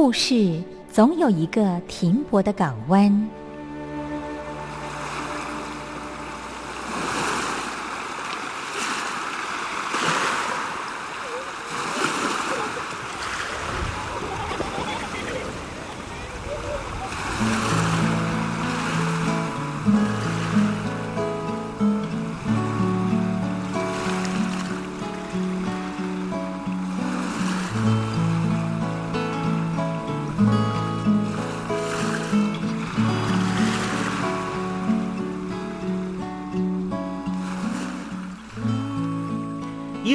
故事总有一个停泊的港湾。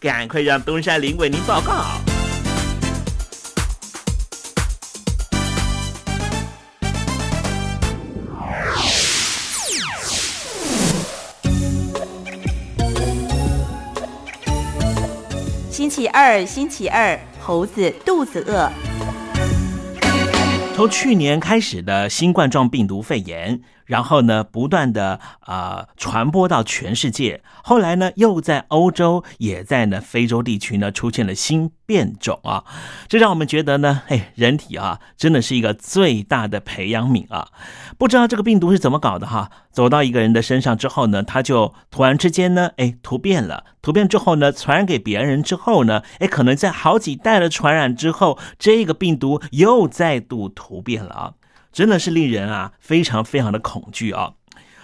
赶快让东山林为您报告。星期二，星期二，猴子肚子饿。从去年开始的新冠状病毒肺炎。然后呢，不断的啊传播到全世界。后来呢，又在欧洲，也在呢非洲地区呢出现了新变种啊。这让我们觉得呢，哎，人体啊真的是一个最大的培养皿啊。不知道这个病毒是怎么搞的哈？走到一个人的身上之后呢，他就突然之间呢，哎，突变了。突变之后呢，传染给别人之后呢，哎，可能在好几代的传染之后，这个病毒又再度突变了啊。真的是令人啊非常非常的恐惧啊！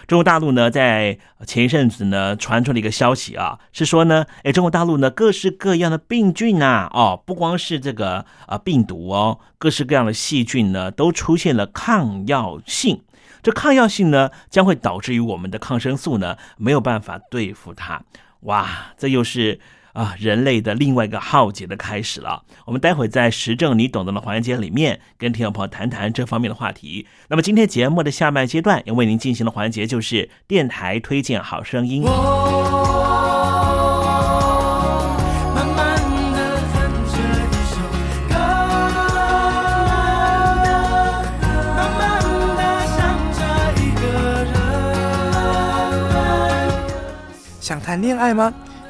中国大陆呢，在前一阵子呢传出了一个消息啊，是说呢，哎，中国大陆呢各式各样的病菌呐，哦，不光是这个啊病毒哦，各式各样的细菌呢都出现了抗药性，这抗药性呢将会导致于我们的抗生素呢没有办法对付它，哇，这又是。啊，人类的另外一个浩劫的开始了。我们待会在时政你懂得的环节里面，跟听众朋友谈谈这方面的话题。那么今天节目的下半阶段要为您进行的环节就是电台推荐好声音。想谈恋爱吗？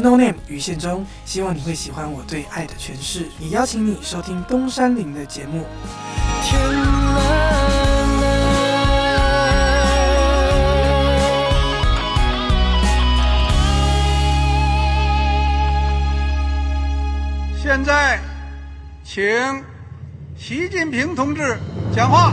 No Name 于宪忠，希望你会喜欢我对爱的诠释。也邀请你收听东山林的节目。天蓝了，现在，请习近平同志讲话。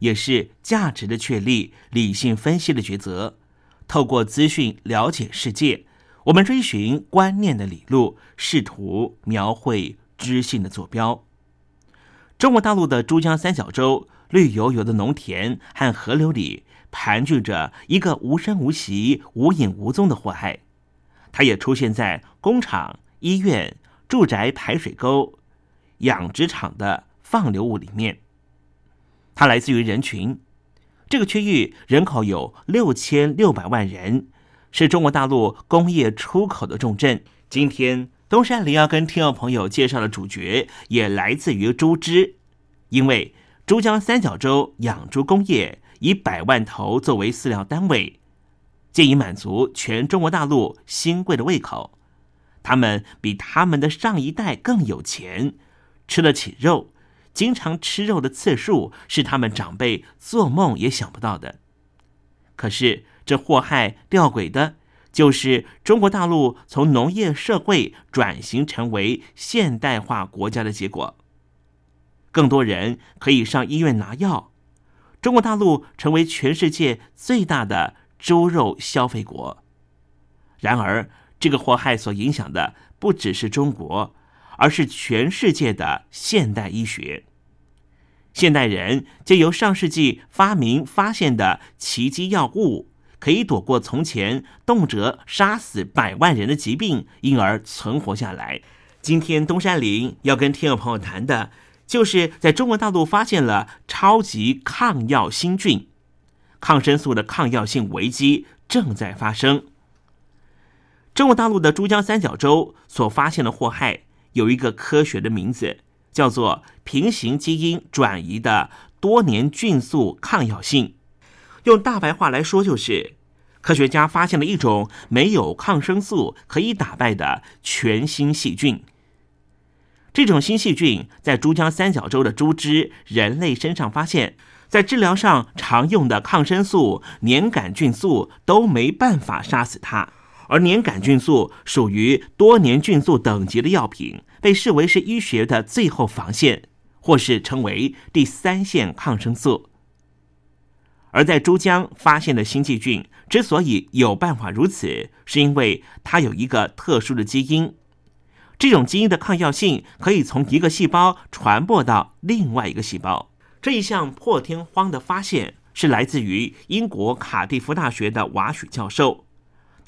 也是价值的确立、理性分析的抉择。透过资讯了解世界，我们追寻观念的理路，试图描绘知性的坐标。中国大陆的珠江三角洲，绿油油的农田和河流里，盘踞着一个无声无息、无影无踪的祸害。它也出现在工厂、医院、住宅排水沟、养殖场的。放流物里面，它来自于人群。这个区域人口有六千六百万人，是中国大陆工业出口的重镇。今天东山林要跟听众朋友介绍的主角也来自于猪只，因为珠江三角洲养猪工业以百万头作为饲料单位，借以满足全中国大陆新贵的胃口。他们比他们的上一代更有钱，吃得起肉。经常吃肉的次数是他们长辈做梦也想不到的。可是这祸害吊诡的，就是中国大陆从农业社会转型成为现代化国家的结果。更多人可以上医院拿药，中国大陆成为全世界最大的猪肉消费国。然而，这个祸害所影响的不只是中国，而是全世界的现代医学。现代人借由上世纪发明发现的奇迹药物，可以躲过从前动辄杀死百万人的疾病，因而存活下来。今天东山林要跟听众朋友谈的，就是在中国大陆发现了超级抗药新菌，抗生素的抗药性危机正在发生。中国大陆的珠江三角洲所发现的祸害，有一个科学的名字。叫做平行基因转移的多年菌素抗药性，用大白话来说，就是科学家发现了一种没有抗生素可以打败的全新细菌。这种新细菌在珠江三角洲的猪只、人类身上发现，在治疗上常用的抗生素粘杆菌素都没办法杀死它。而粘杆菌素属于多年菌素等级的药品，被视为是医学的最后防线，或是称为第三线抗生素。而在珠江发现的新细菌之所以有办法如此，是因为它有一个特殊的基因，这种基因的抗药性可以从一个细胞传播到另外一个细胞。这一项破天荒的发现是来自于英国卡蒂夫大学的瓦许教授。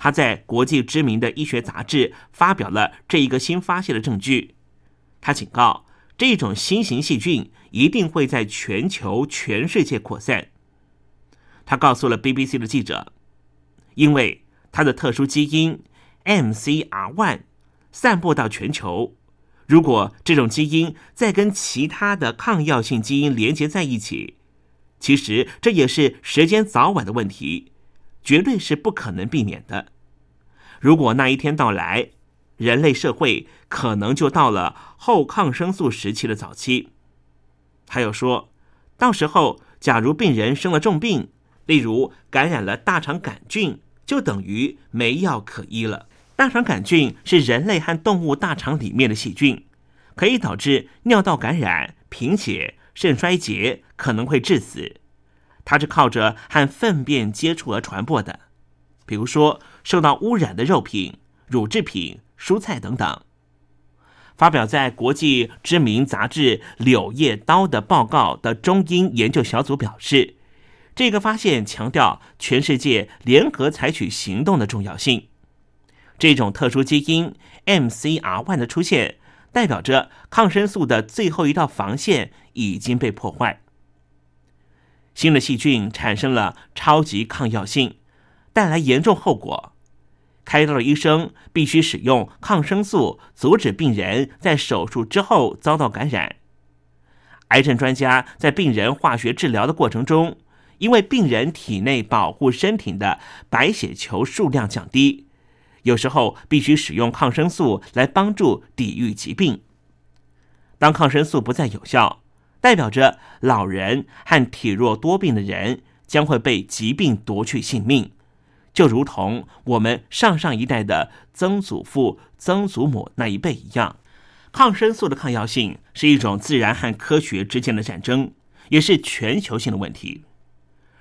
他在国际知名的医学杂志发表了这一个新发现的证据。他警告，这种新型细菌一定会在全球、全世界扩散。他告诉了 BBC 的记者，因为它的特殊基因 MCR1 散布到全球，如果这种基因再跟其他的抗药性基因连接在一起，其实这也是时间早晚的问题。绝对是不可能避免的。如果那一天到来，人类社会可能就到了后抗生素时期的早期。他又说，到时候假如病人生了重病，例如感染了大肠杆菌，就等于没药可医了。大肠杆菌是人类和动物大肠里面的细菌，可以导致尿道感染、贫血、肾衰竭，可能会致死。它是靠着和粪便接触而传播的，比如说受到污染的肉品、乳制品、蔬菜等等。发表在国际知名杂志《柳叶刀》的报告的中英研究小组表示，这个发现强调全世界联合采取行动的重要性。这种特殊基因 MCR1 的出现，代表着抗生素的最后一道防线已经被破坏。新的细菌产生了超级抗药性，带来严重后果。开刀的医生必须使用抗生素阻止病人在手术之后遭到感染。癌症专家在病人化学治疗的过程中，因为病人体内保护身体的白血球数量降低，有时候必须使用抗生素来帮助抵御疾病。当抗生素不再有效，代表着老人和体弱多病的人将会被疾病夺去性命，就如同我们上上一代的曾祖父、曾祖母那一辈一样。抗生素的抗药性是一种自然和科学之间的战争，也是全球性的问题。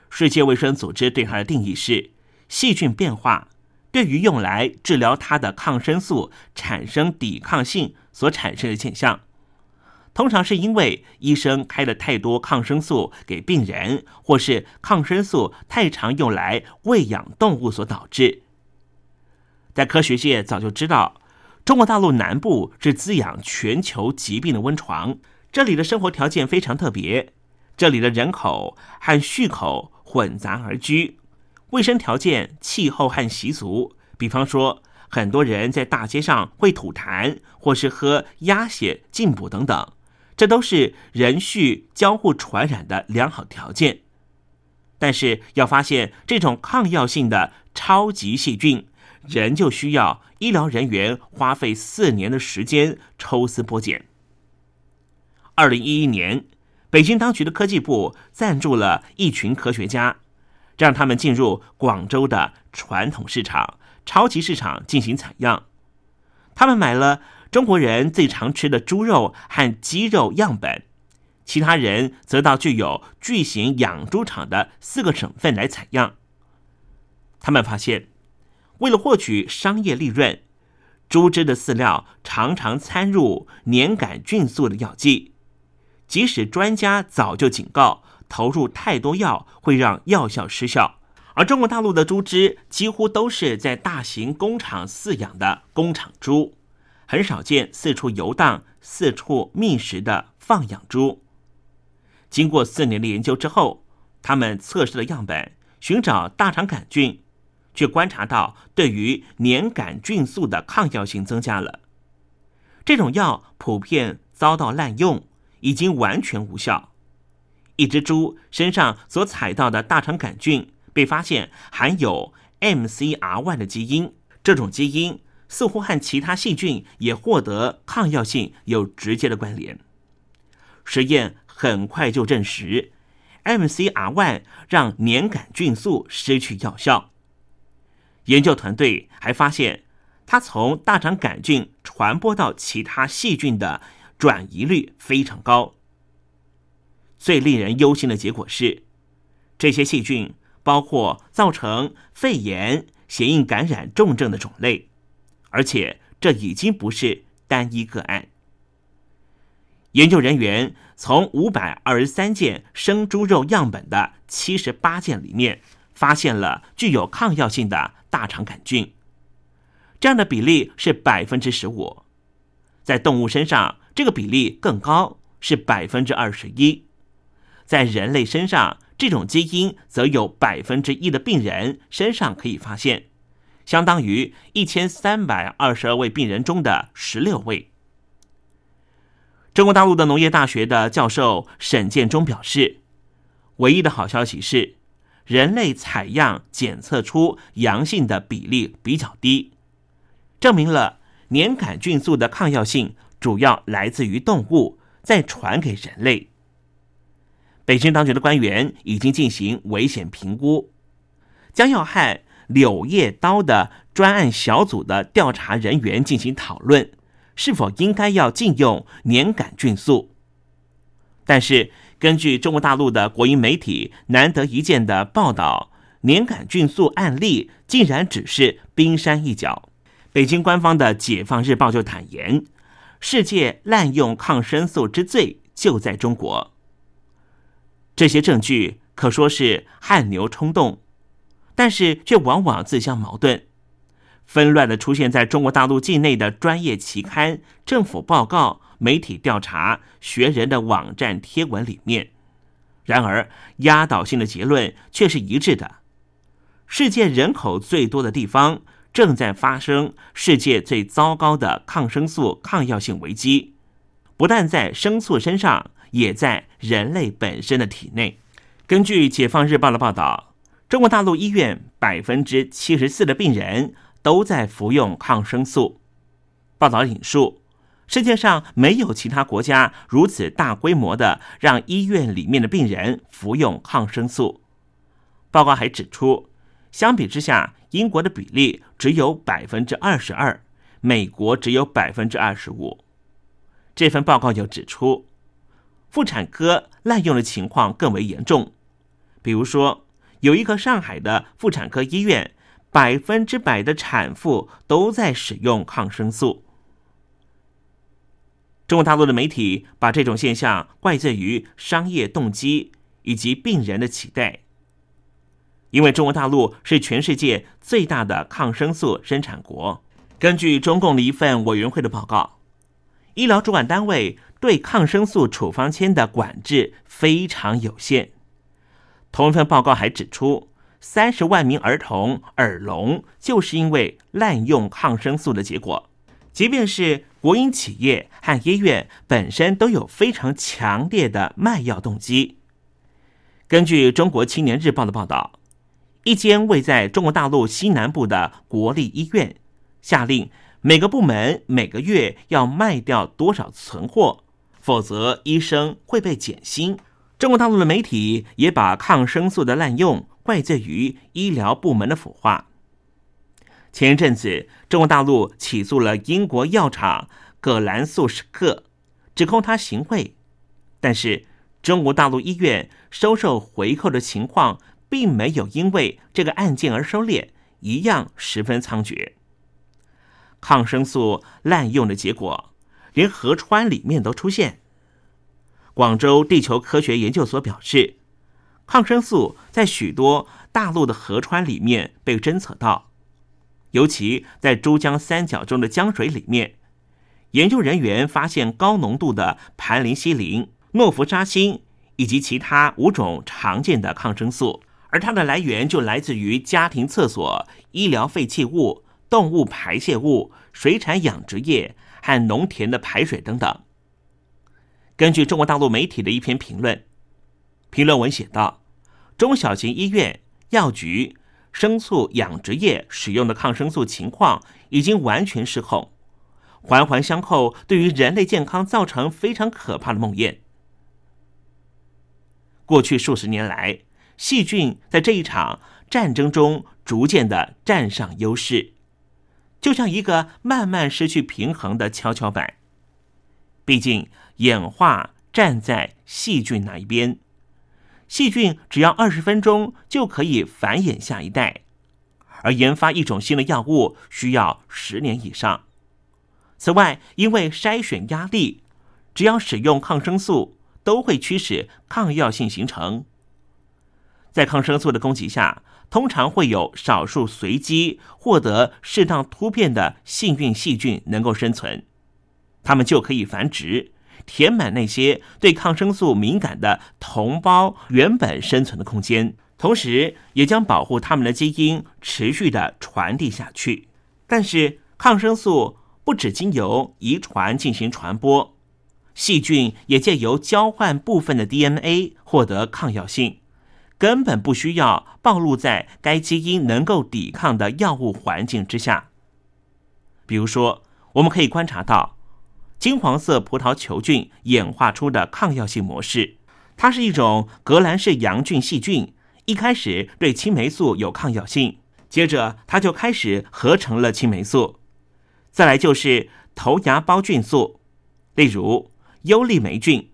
世界卫生组织对它的定义是：细菌变化对于用来治疗它的抗生素产生抵抗性所产生的现象。通常是因为医生开了太多抗生素给病人，或是抗生素太常用来喂养动物所导致。在科学界早就知道，中国大陆南部是滋养全球疾病的温床，这里的生活条件非常特别，这里的人口和畜口混杂而居，卫生条件、气候和习俗，比方说，很多人在大街上会吐痰，或是喝鸭血进补等等。这都是人畜交互传染的良好条件，但是要发现这种抗药性的超级细菌，人就需要医疗人员花费四年的时间抽丝剥茧。二零一一年，北京当局的科技部赞助了一群科学家，让他们进入广州的传统市场、超级市场进行采样，他们买了。中国人最常吃的猪肉和鸡肉样本，其他人则到具有巨型养猪场的四个省份来采样。他们发现，为了获取商业利润，猪只的饲料常常掺入粘杆菌素的药剂，即使专家早就警告，投入太多药会让药效失效。而中国大陆的猪只几乎都是在大型工厂饲养的工厂猪。很少见四处游荡、四处觅食的放养猪。经过四年的研究之后，他们测试了样本，寻找大肠杆菌，却观察到对于粘杆菌素的抗药性增加了。这种药普遍遭到滥用，已经完全无效。一只猪身上所采到的大肠杆菌被发现含有 MCR1 的基因，这种基因。似乎和其他细菌也获得抗药性有直接的关联。实验很快就证实，MCR1 让粘杆菌素失去药效。研究团队还发现，它从大肠杆菌传播到其他细菌的转移率非常高。最令人忧心的结果是，这些细菌包括造成肺炎、血液感染重症的种类。而且这已经不是单一个案。研究人员从五百二十三件生猪肉样本的七十八件里面，发现了具有抗药性的大肠杆菌，这样的比例是百分之十五。在动物身上，这个比例更高，是百分之二十一。在人类身上，这种基因则有百分之一的病人身上可以发现。相当于一千三百二十二位病人中的十六位。中国大陆的农业大学的教授沈建忠表示，唯一的好消息是，人类采样检测出阳性的比例比较低，证明了粘杆菌素的抗药性主要来自于动物，再传给人类。北京当局的官员已经进行危险评估，将要和。柳叶刀的专案小组的调查人员进行讨论，是否应该要禁用粘杆菌素。但是，根据中国大陆的国营媒体难得一见的报道，粘杆菌素案例竟然只是冰山一角。北京官方的《解放日报》就坦言，世界滥用抗生素之最就在中国。这些证据可说是汗牛充栋。但是却往往自相矛盾，纷乱的出现在中国大陆境内的专业期刊、政府报告、媒体调查、学人的网站贴文里面。然而，压倒性的结论却是一致的：世界人口最多的地方正在发生世界最糟糕的抗生素抗药性危机，不但在牲畜身上，也在人类本身的体内。根据《解放日报》的报道，中国大陆医院百分之七十四的病人都在服用抗生素。报道引述。世界上没有其他国家如此大规模的让医院里面的病人服用抗生素。报告还指出，相比之下，英国的比例只有百分之二十二，美国只有百分之二十五。这份报告又指出，妇产科滥用的情况更为严重。比如说，有一个上海的妇产科医院，百分之百的产妇都在使用抗生素。中国大陆的媒体把这种现象怪罪于商业动机以及病人的期待，因为中国大陆是全世界最大的抗生素生产国。根据中共的一份委员会的报告，医疗主管单位对抗生素处方签的管制非常有限。同一份报告还指出，三十万名儿童耳聋就是因为滥用抗生素的结果。即便是国营企业和医院本身都有非常强烈的卖药动机。根据《中国青年日报》的报道，一间位在中国大陆西南部的国立医院下令每个部门每个月要卖掉多少存货，否则医生会被减薪。中国大陆的媒体也把抗生素的滥用怪罪于医疗部门的腐化。前一阵子，中国大陆起诉了英国药厂葛兰素史克，指控他行贿。但是，中国大陆医院收受回扣的情况并没有因为这个案件而收敛，一样十分猖獗。抗生素滥用的结果，连河川里面都出现。广州地球科学研究所表示，抗生素在许多大陆的河川里面被侦测到。尤其在珠江三角洲的江水里面，研究人员发现高浓度的盘林西林、诺氟沙星以及其他五种常见的抗生素，而它的来源就来自于家庭厕所、医疗废弃物、动物排泄物、水产养殖业和农田的排水等等。根据中国大陆媒体的一篇评论，评论文写道：中小型医院、药局。牲畜养殖业使用的抗生素情况已经完全失控，环环相扣，对于人类健康造成非常可怕的梦魇。过去数十年来，细菌在这一场战争中逐渐的占上优势，就像一个慢慢失去平衡的跷跷板。毕竟演化站在细菌那一边。细菌只要二十分钟就可以繁衍下一代，而研发一种新的药物需要十年以上。此外，因为筛选压力，只要使用抗生素，都会驱使抗药性形成。在抗生素的攻击下，通常会有少数随机获得适当突变的幸运细菌能够生存，它们就可以繁殖。填满那些对抗生素敏感的同胞原本生存的空间，同时也将保护他们的基因持续的传递下去。但是，抗生素不只经由遗传进行传播，细菌也借由交换部分的 DNA 获得抗药性，根本不需要暴露在该基因能够抵抗的药物环境之下。比如说，我们可以观察到。金黄色葡萄球菌演化出的抗药性模式，它是一种革兰氏阳菌细菌。一开始对青霉素有抗药性，接着它就开始合成了青霉素。再来就是头芽孢菌素，例如优利霉菌。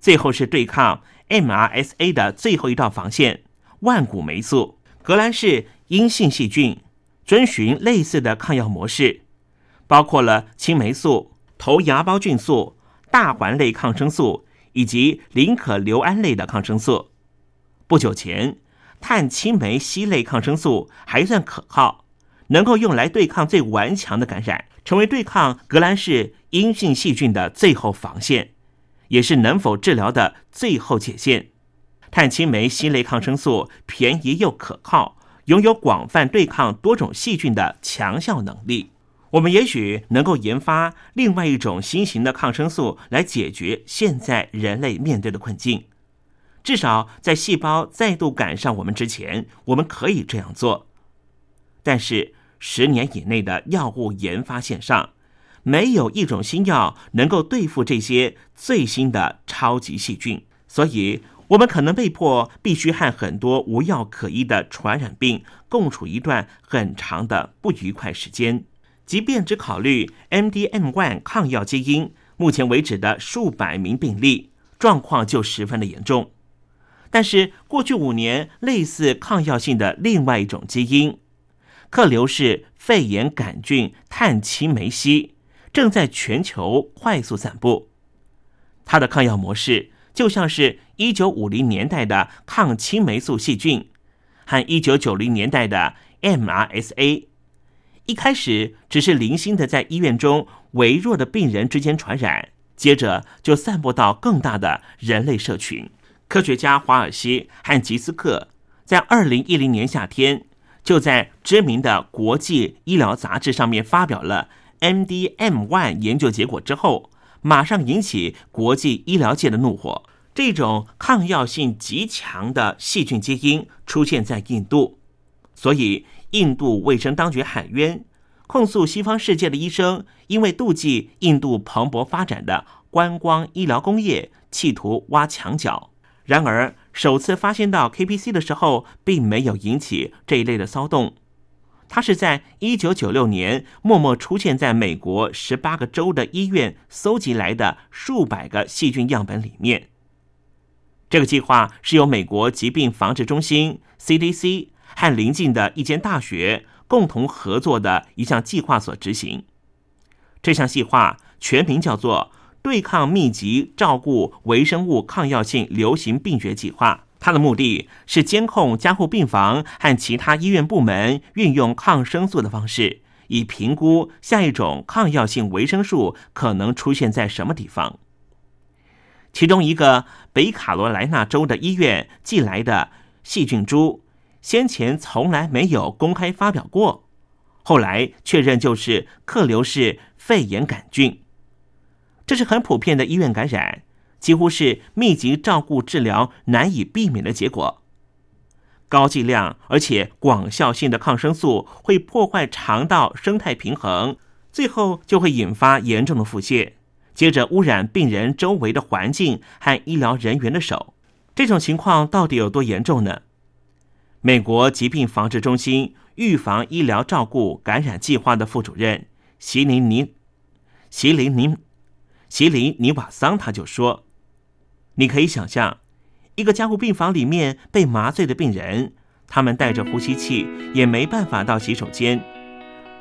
最后是对抗 MRSA 的最后一道防线——万古霉素。革兰氏阴性细菌遵循类似的抗药模式，包括了青霉素。头芽孢菌素、大环类抗生素以及林可硫胺类的抗生素。不久前，碳青霉烯类抗生素还算可靠，能够用来对抗最顽强的感染，成为对抗革兰氏阴性细菌的最后防线，也是能否治疗的最后界限。碳青霉烯类抗生素便宜又可靠，拥有广泛对抗多种细菌的强效能力。我们也许能够研发另外一种新型的抗生素来解决现在人类面对的困境。至少在细胞再度赶上我们之前，我们可以这样做。但是十年以内的药物研发线上，没有一种新药能够对付这些最新的超级细菌，所以我们可能被迫必须和很多无药可医的传染病共处一段很长的不愉快时间。即便只考虑 MDM1 抗药基因，目前为止的数百名病例状况就十分的严重。但是过去五年，类似抗药性的另外一种基因——克流氏肺炎杆菌碳青霉烯，正在全球快速散布。它的抗药模式就像是一九五零年代的抗青霉素细菌和一九九零年代的 MRSA。一开始只是零星的在医院中微弱的病人之间传染，接着就散播到更大的人类社群。科学家华尔西和吉斯克在二零一零年夏天就在知名的国际医疗杂志上面发表了 MDM1 研究结果之后，马上引起国际医疗界的怒火。这种抗药性极强的细菌基因出现在印度，所以。印度卫生当局喊冤，控诉西方世界的医生因为妒忌印度蓬勃发展的观光医疗工业，企图挖墙脚。然而，首次发现到 KPC 的时候，并没有引起这一类的骚动。它是在一九九六年默默出现在美国十八个州的医院搜集来的数百个细菌样本里面。这个计划是由美国疾病防治中心 CDC。和邻近的一间大学共同合作的一项计划所执行。这项计划全名叫做“对抗密集照顾微生物抗药性流行病学计划”。它的目的是监控加护病房和其他医院部门运用抗生素的方式，以评估下一种抗药性维生素可能出现在什么地方。其中一个北卡罗来纳州的医院寄来的细菌株。先前从来没有公开发表过，后来确认就是克流氏肺炎杆菌。这是很普遍的医院感染，几乎是密集照顾治疗难以避免的结果。高剂量而且广效性的抗生素会破坏肠道生态平衡，最后就会引发严重的腹泻，接着污染病人周围的环境和医疗人员的手。这种情况到底有多严重呢？美国疾病防治中心预防医疗照顾感染计划的副主任席林尼席林尼席林尼瓦桑他就说：“你可以想象，一个加护病房里面被麻醉的病人，他们带着呼吸器，也没办法到洗手间。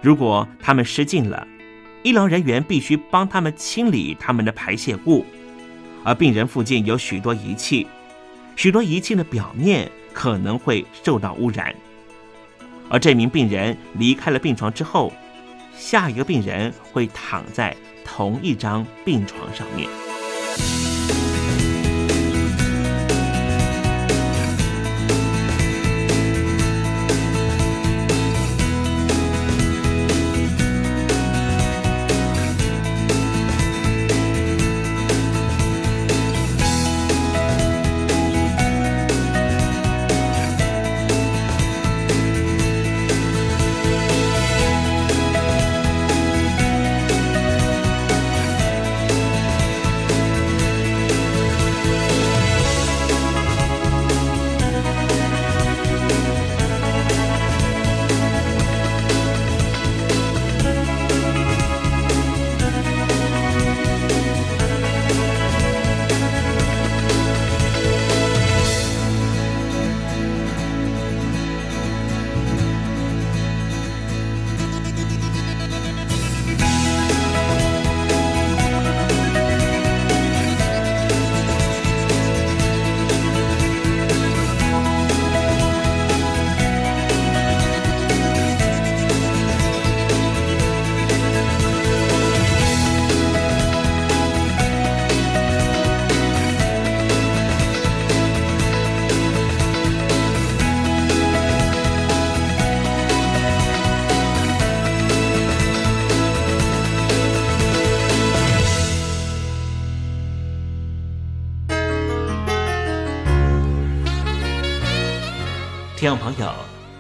如果他们失禁了，医疗人员必须帮他们清理他们的排泄物，而病人附近有许多仪器，许多仪器的表面。”可能会受到污染，而这名病人离开了病床之后，下一个病人会躺在同一张病床上面。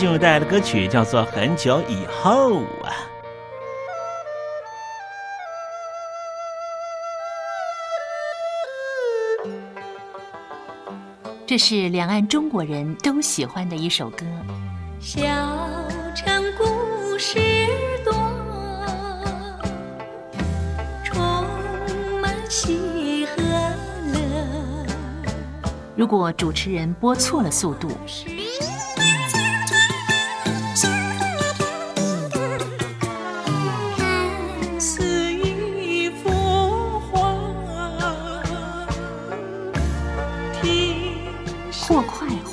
就带的歌曲叫做很久以后啊。这是两岸中国人都喜欢的一首歌。小城故事多，充满喜和乐。如果主持人播错了速度。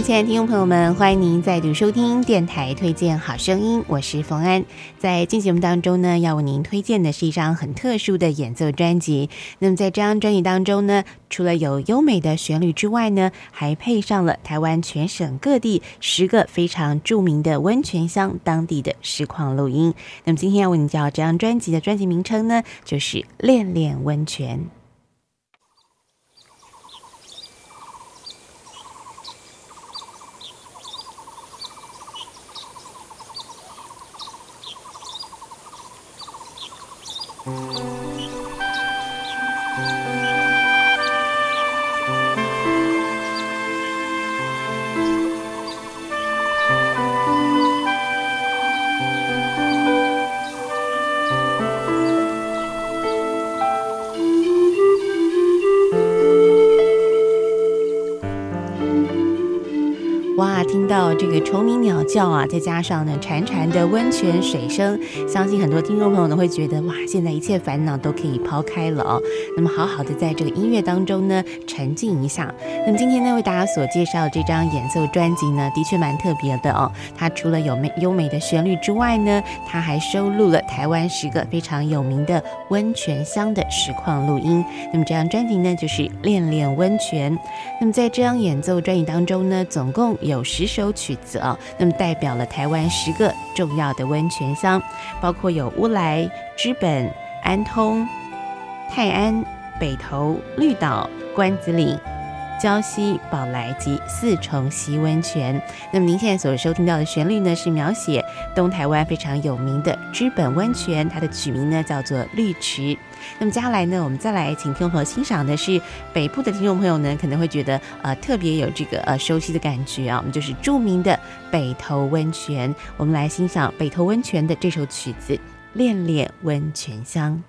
亲爱的听众朋友们，欢迎您再度收听电台推荐好声音，我是冯安。在今节目当中呢，要为您推荐的是一张很特殊的演奏专辑。那么在这张专辑当中呢，除了有优美的旋律之外呢，还配上了台湾全省各地十个非常著名的温泉乡当地的实况录音。那么今天要为您介绍这张专辑的专辑名称呢，就是《恋恋温泉》。Oh. 这个虫鸣鸟叫啊，再加上呢潺潺的温泉水声，相信很多听众朋友呢会觉得哇，现在一切烦恼都可以抛开了哦。那么好好的在这个音乐当中呢沉浸一下。那么今天呢为大家所介绍这张演奏专辑呢，的确蛮特别的哦。它除了有美优美的旋律之外呢，它还收录了台湾十个非常有名的温泉乡的实况录音。那么这张专辑呢就是《恋恋温泉》。那么在这张演奏专辑当中呢，总共有十首曲子啊，那么代表了台湾十个重要的温泉乡，包括有乌来、知本、安通、泰安、北投、绿岛、关子岭。礁溪、宝来及四重溪温泉。那么您现在所收听到的旋律呢，是描写东台湾非常有名的知本温泉，它的曲名呢叫做绿池。那么接下来呢，我们再来请听众朋友欣赏的是北部的听众朋友呢，可能会觉得呃特别有这个呃熟悉的感觉啊，我们就是著名的北投温泉。我们来欣赏北投温泉的这首曲子《恋恋温泉乡》。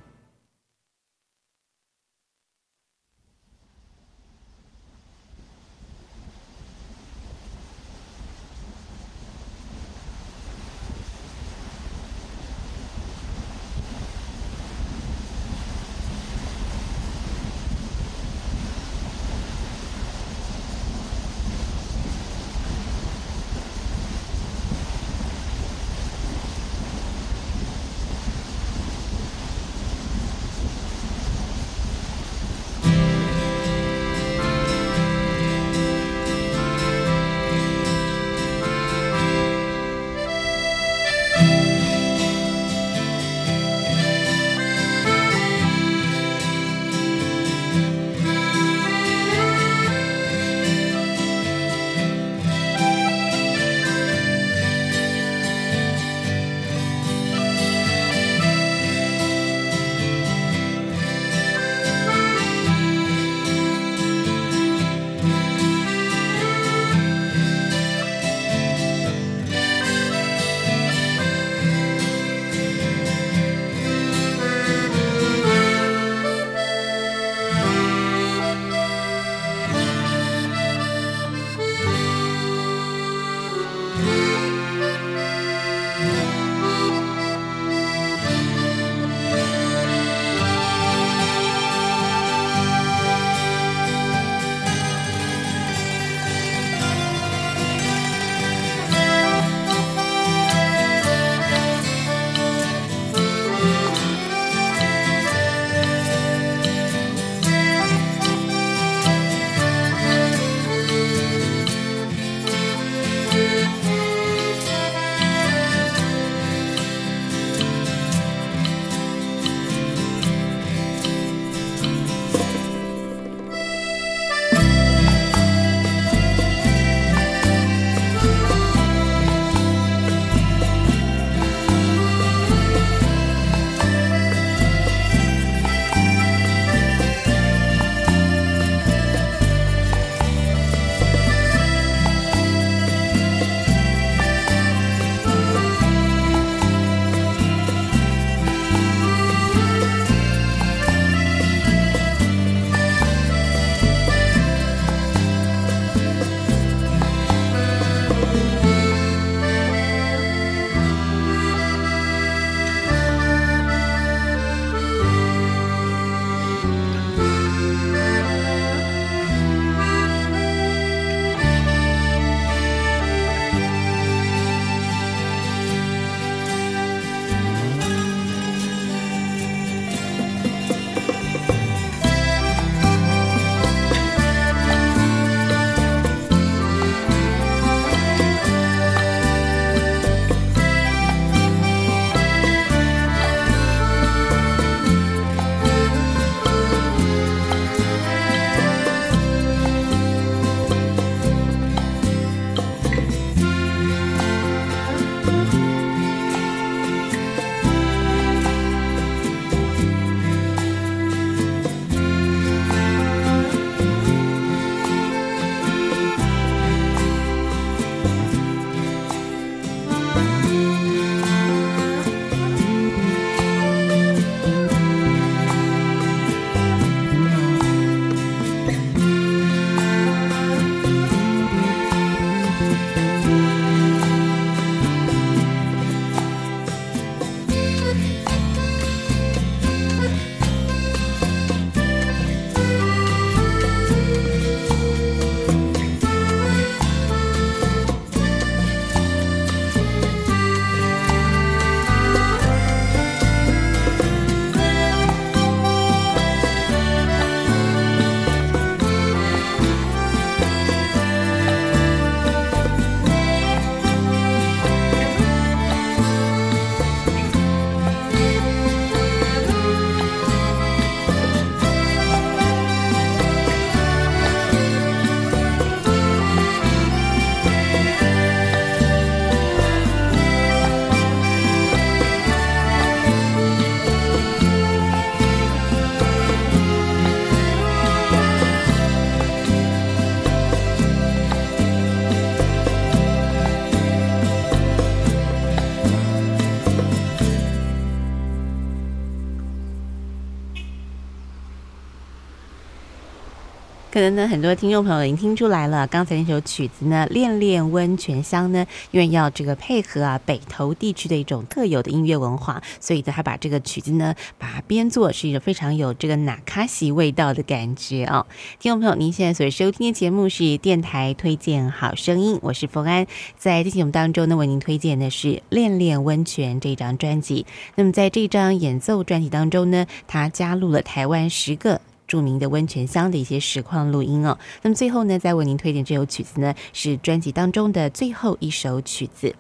可能呢，很多听众朋友已经听出来了，刚才那首曲子呢，《恋恋温泉乡》呢，因为要这个配合啊北投地区的一种特有的音乐文化，所以呢，他把这个曲子呢，把它编作是一个非常有这个纳卡西味道的感觉啊。听众朋友，您现在所收听的节目是电台推荐好声音，我是冯安，在这节目当中呢，为您推荐的是《恋恋温泉》这张专辑。那么在这张演奏专辑当中呢，他加入了台湾十个。著名的温泉乡的一些实况录音哦。那么最后呢，再为您推荐这首曲子呢，是专辑当中的最后一首曲子。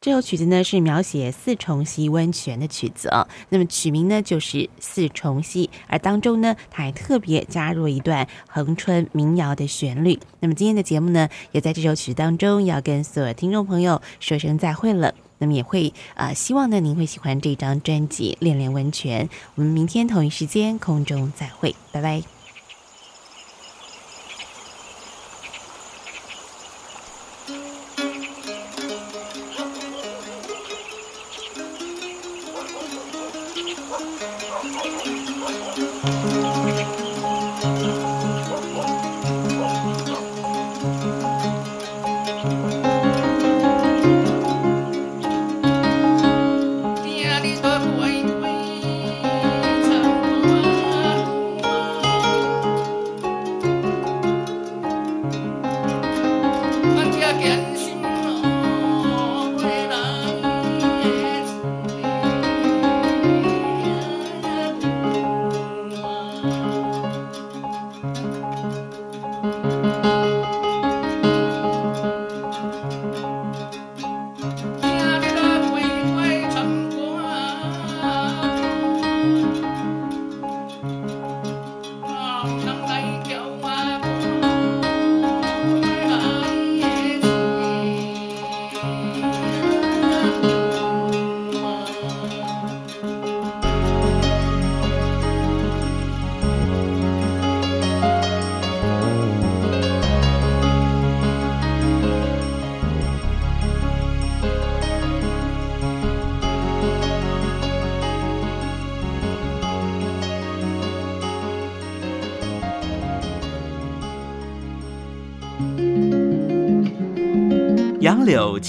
这首曲子呢是描写四重溪温泉的曲子哦。那么曲名呢就是四重溪，而当中呢，它还特别加入一段恒春民谣的旋律。那么今天的节目呢，也在这首曲子当中要跟所有听众朋友说声再会了。那么也会啊，希望呢您会喜欢这张专辑《恋恋温泉》。我们明天同一时间空中再会，拜拜。